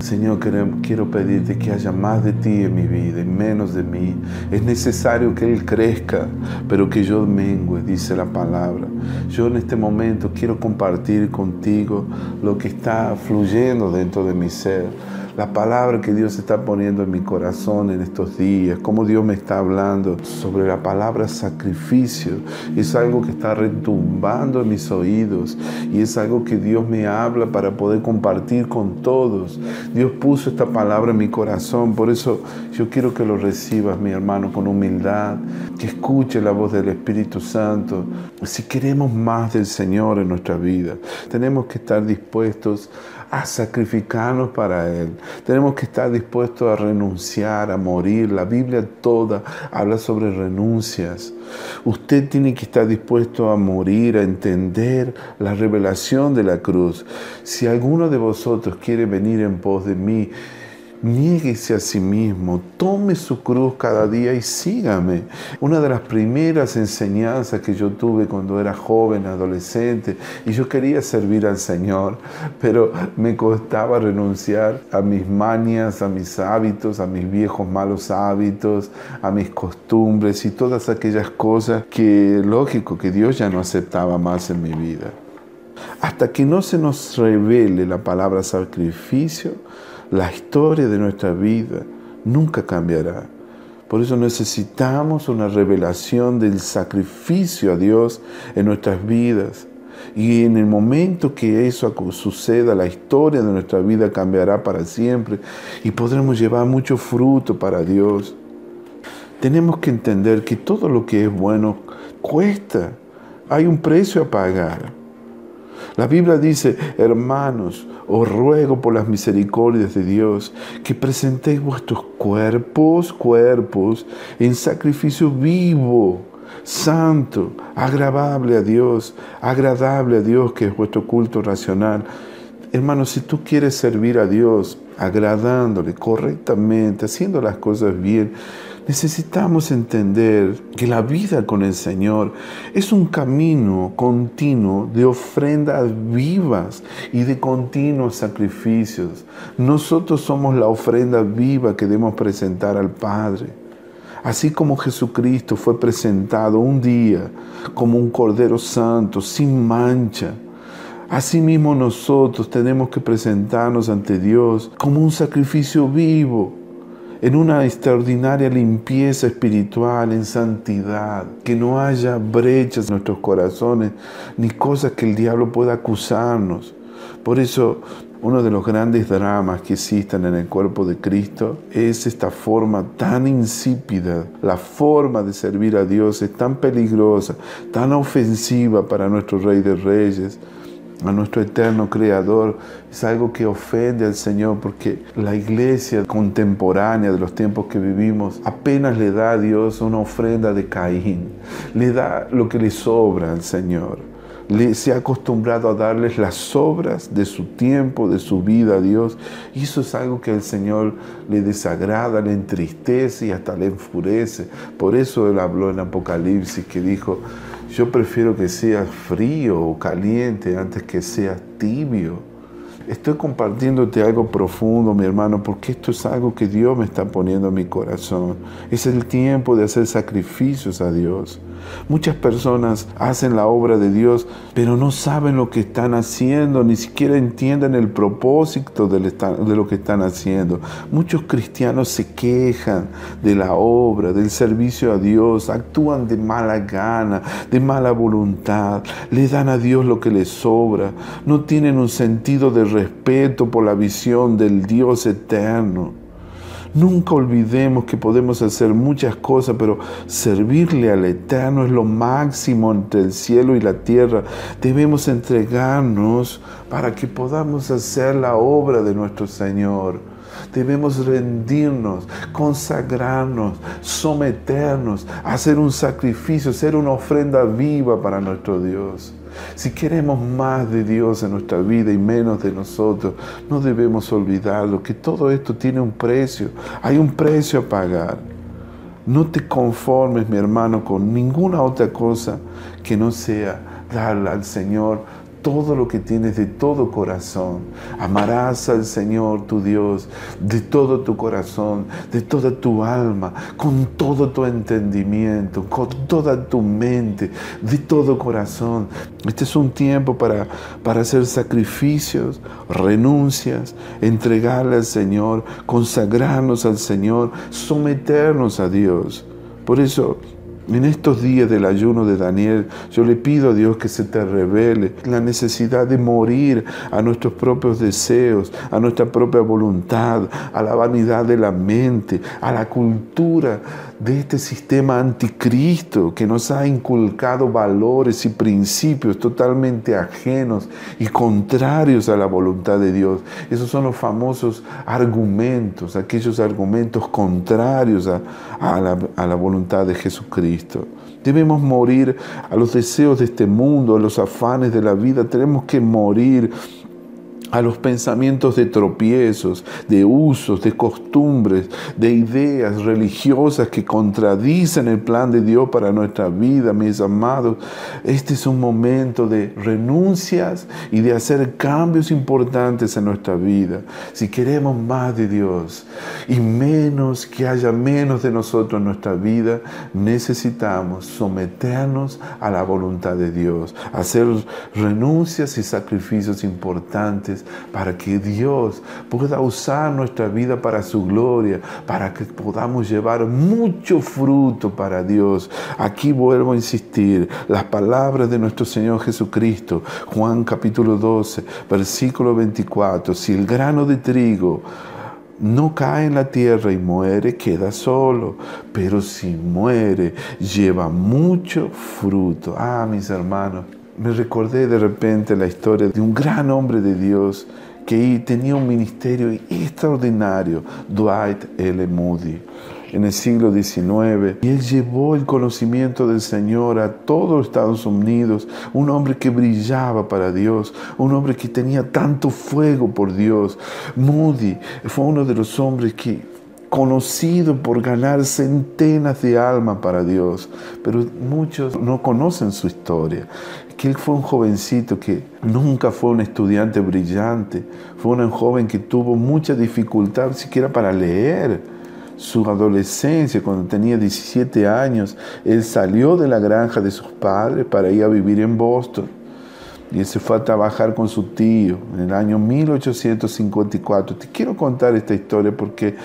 Señor, quiero pedirte que haya más de ti en mi vida y menos de mí. Es necesario que Él crezca, pero que yo mengue, dice la palabra. Yo en este momento quiero compartir contigo lo que está fluyendo dentro de mi ser la palabra que Dios está poniendo en mi corazón en estos días, cómo Dios me está hablando sobre la palabra sacrificio. Es algo que está retumbando en mis oídos y es algo que Dios me habla para poder compartir con todos. Dios puso esta palabra en mi corazón, por eso yo quiero que lo recibas, mi hermano, con humildad, que escuche la voz del Espíritu Santo. Si queremos más del Señor en nuestra vida, tenemos que estar dispuestos a sacrificarnos para Él. Tenemos que estar dispuestos a renunciar, a morir. La Biblia toda habla sobre renuncias. Usted tiene que estar dispuesto a morir, a entender la revelación de la cruz. Si alguno de vosotros quiere venir en pos de mí, Niéguese a sí mismo, tome su cruz cada día y sígame. Una de las primeras enseñanzas que yo tuve cuando era joven, adolescente, y yo quería servir al Señor, pero me costaba renunciar a mis mañas, a mis hábitos, a mis viejos malos hábitos, a mis costumbres y todas aquellas cosas que, lógico, que Dios ya no aceptaba más en mi vida. Hasta que no se nos revele la palabra sacrificio, la historia de nuestra vida nunca cambiará. Por eso necesitamos una revelación del sacrificio a Dios en nuestras vidas. Y en el momento que eso suceda, la historia de nuestra vida cambiará para siempre y podremos llevar mucho fruto para Dios. Tenemos que entender que todo lo que es bueno cuesta. Hay un precio a pagar. La Biblia dice, hermanos, os ruego por las misericordias de Dios que presentéis vuestros cuerpos, cuerpos, en sacrificio vivo, santo, agradable a Dios, agradable a Dios, que es vuestro culto racional. Hermanos, si tú quieres servir a Dios agradándole correctamente, haciendo las cosas bien, necesitamos entender que la vida con el Señor es un camino continuo de ofrendas vivas y de continuos sacrificios. Nosotros somos la ofrenda viva que debemos presentar al Padre. Así como Jesucristo fue presentado un día como un Cordero Santo, sin mancha, Asimismo nosotros tenemos que presentarnos ante Dios como un sacrificio vivo, en una extraordinaria limpieza espiritual, en santidad, que no haya brechas en nuestros corazones, ni cosas que el diablo pueda acusarnos. Por eso, uno de los grandes dramas que existen en el cuerpo de Cristo es esta forma tan insípida. La forma de servir a Dios es tan peligrosa, tan ofensiva para nuestro Rey de Reyes a nuestro eterno Creador es algo que ofende al Señor porque la iglesia contemporánea de los tiempos que vivimos apenas le da a Dios una ofrenda de Caín, le da lo que le sobra al Señor. Le, se ha acostumbrado a darles las obras de su tiempo, de su vida a Dios. Y eso es algo que al Señor le desagrada, le entristece y hasta le enfurece. Por eso Él habló en Apocalipsis que dijo, yo prefiero que seas frío o caliente antes que seas tibio. Estoy compartiéndote algo profundo, mi hermano, porque esto es algo que Dios me está poniendo en mi corazón. Es el tiempo de hacer sacrificios a Dios. Muchas personas hacen la obra de Dios, pero no saben lo que están haciendo, ni siquiera entienden el propósito de lo que están haciendo. Muchos cristianos se quejan de la obra, del servicio a Dios, actúan de mala gana, de mala voluntad, le dan a Dios lo que les sobra, no tienen un sentido de respeto por la visión del Dios eterno. Nunca olvidemos que podemos hacer muchas cosas, pero servirle al Eterno es lo máximo entre el cielo y la tierra. Debemos entregarnos para que podamos hacer la obra de nuestro Señor. Debemos rendirnos, consagrarnos, someternos, hacer un sacrificio, ser una ofrenda viva para nuestro Dios. Si queremos más de Dios en nuestra vida y menos de nosotros, no debemos olvidarlo, que todo esto tiene un precio, hay un precio a pagar. No te conformes, mi hermano, con ninguna otra cosa que no sea darle al Señor todo lo que tienes de todo corazón. Amarás al Señor tu Dios de todo tu corazón, de toda tu alma, con todo tu entendimiento, con toda tu mente, de todo corazón. Este es un tiempo para, para hacer sacrificios, renuncias, entregarle al Señor, consagrarnos al Señor, someternos a Dios. Por eso en estos días del ayuno de Daniel, yo le pido a Dios que se te revele la necesidad de morir a nuestros propios deseos, a nuestra propia voluntad, a la vanidad de la mente, a la cultura de este sistema anticristo que nos ha inculcado valores y principios totalmente ajenos y contrarios a la voluntad de Dios. Esos son los famosos argumentos, aquellos argumentos contrarios a, la, la voluntad de Jesucristo. Debemos morir a los deseos de este mundo, a los afanes de la vida. Tenemos que morir a los pensamientos de tropiezos, de usos, de costumbres, de ideas religiosas que contradicen el plan de Dios para nuestra vida, mis amados. Este es un momento de renuncias y de hacer cambios importantes en nuestra vida. Si queremos más de Dios y menos, que haya menos de nosotros en nuestra vida, necesitamos someternos a la voluntad de Dios, hacer renuncias y sacrificios importantes para que Dios pueda usar nuestra vida para su gloria, para que podamos llevar mucho fruto para Dios. Aquí vuelvo a insistir, las palabras de nuestro Señor Jesucristo, Juan capítulo 12, versículo 24, si el grano de trigo no cae en la tierra y muere, queda solo. Pero si muere, lleva mucho fruto. Ah, mis hermanos, me recordé de repente la historia de un gran hombre de Dios que tenía un ministerio extraordinario, Dwight L. Moody, en el siglo XIX. Y él llevó el conocimiento del Señor a todos los Estados Unidos, un hombre que brillaba para Dios, un hombre que tenía tanto fuego por Dios. Moody fue uno de los hombres que conocido por ganar centenas de almas para Dios, pero muchos no conocen su historia que él fue un jovencito que nunca fue un estudiante brillante, fue un joven que tuvo mucha dificultad siquiera para leer. Su adolescencia, cuando tenía 17 años, él salió de la granja de sus padres para ir a vivir en Boston. Y él se fue a trabajar con su tío en el año 1854. Te quiero contar esta historia porque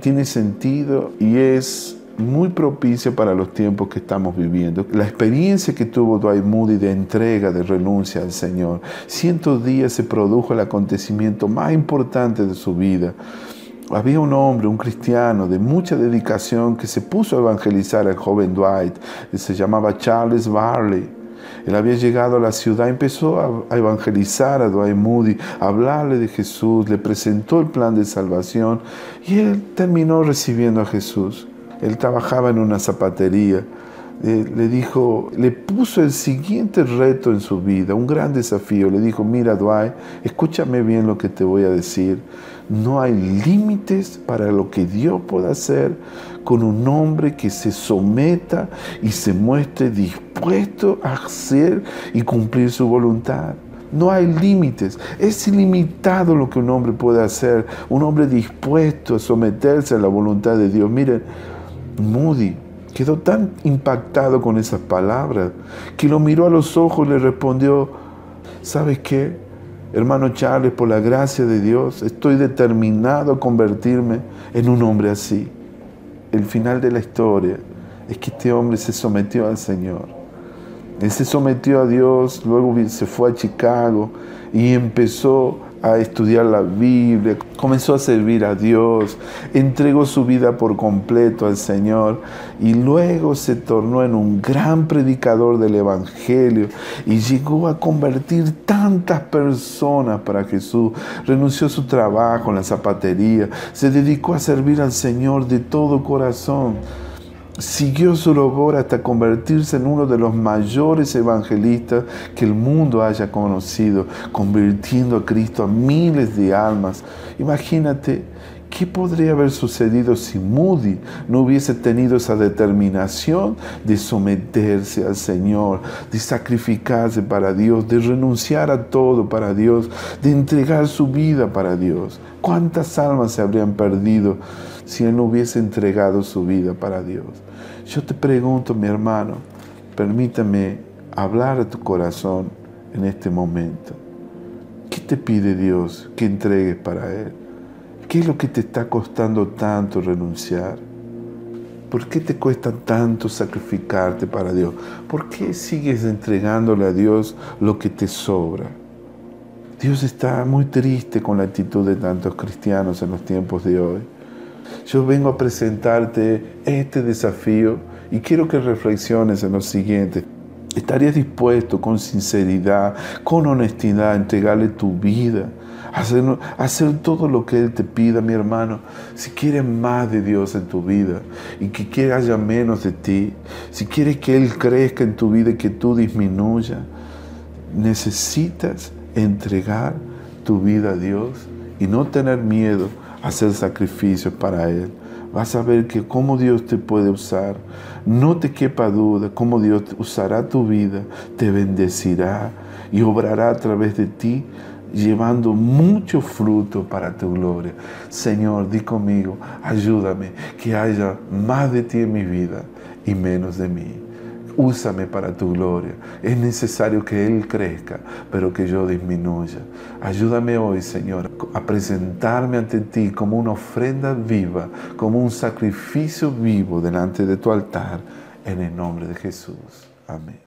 tiene sentido y es muy propicia para los tiempos que estamos viviendo. La experiencia que tuvo Dwight Moody de entrega, de renuncia al Señor, cientos días se produjo el acontecimiento más importante de su vida. Había un hombre, un cristiano de mucha dedicación que se puso a evangelizar al joven Dwight, se llamaba Charles Barley. Él había llegado a la ciudad, empezó a evangelizar a Dwight Moody, a hablarle de Jesús, le presentó el plan de salvación y él terminó recibiendo a Jesús él trabajaba en una zapatería, eh, le dijo, le puso el siguiente reto en su vida, un gran desafío. Le dijo, mira Dwight, escúchame bien lo que te voy a decir. No hay límites para lo que Dios pueda hacer con un hombre que se someta y se muestre dispuesto a hacer y cumplir su voluntad. No hay límites. Es ilimitado lo que un hombre puede hacer. Un hombre dispuesto a someterse a la voluntad de Dios. Miren, Moody quedó tan impactado con esas palabras que lo miró a los ojos y le respondió, ¿sabes qué? Hermano Charles, por la gracia de Dios, estoy determinado a convertirme en un hombre así. El final de la historia es que este hombre se sometió al Señor. Él se sometió a Dios, luego se fue a Chicago y empezó a estudiar la Biblia, comenzó a servir a Dios, entregó su vida por completo al Señor y luego se tornó en un gran predicador del Evangelio y llegó a convertir tantas personas para Jesús. Renunció a su trabajo en la zapatería, se dedicó a servir al Señor de todo corazón siguió su labor hasta convertirse en uno de los mayores evangelistas que el mundo haya conocido, convirtiendo a Cristo a miles de almas. Imagínate ¿Qué podría haber sucedido si Moody no hubiese tenido esa determinación de someterse al Señor, de sacrificarse para Dios, de renunciar a todo para Dios, de entregar su vida para Dios? ¿Cuántas almas se habrían perdido si Él no hubiese entregado su vida para Dios? Yo te pregunto, mi hermano, permítame hablar a tu corazón en este momento. ¿Qué te pide Dios que entregues para Él? ¿Qué es lo que te está costando tanto renunciar? ¿Por qué te cuesta tanto sacrificarte para Dios? ¿Por qué sigues entregándole a Dios lo que te sobra? Dios está muy triste con la actitud de tantos cristianos en los tiempos de hoy. Yo vengo a presentarte este desafío y quiero que reflexiones en lo siguiente. ¿Estarías dispuesto con sinceridad, con honestidad a entregarle tu vida? Hacer, todo lo que Él te pida, mi hermano. Si quieres más de Dios en tu vida y que quiere haya menos de ti, si quieres que Él crezca en tu vida y que tú disminuya, necesitas entregar tu vida a Dios y no tener miedo hacer sacrificios para Él. Vas a ver que cómo Dios te puede usar. No te quepa duda cómo Dios usará tu vida, te bendecirá y obrará a través de ti llevando mucho fruto para tu gloria. Señor, di conmigo, ayúdame, que haya más de ti en mi vida y menos de mí. Úsame para tu gloria. Es necesario que Él crezca, pero que yo disminuya. Ayúdame hoy, Señor, a presentarme ante ti como una ofrenda viva, como un sacrificio vivo delante de tu altar, en el nombre de Jesús. Amén.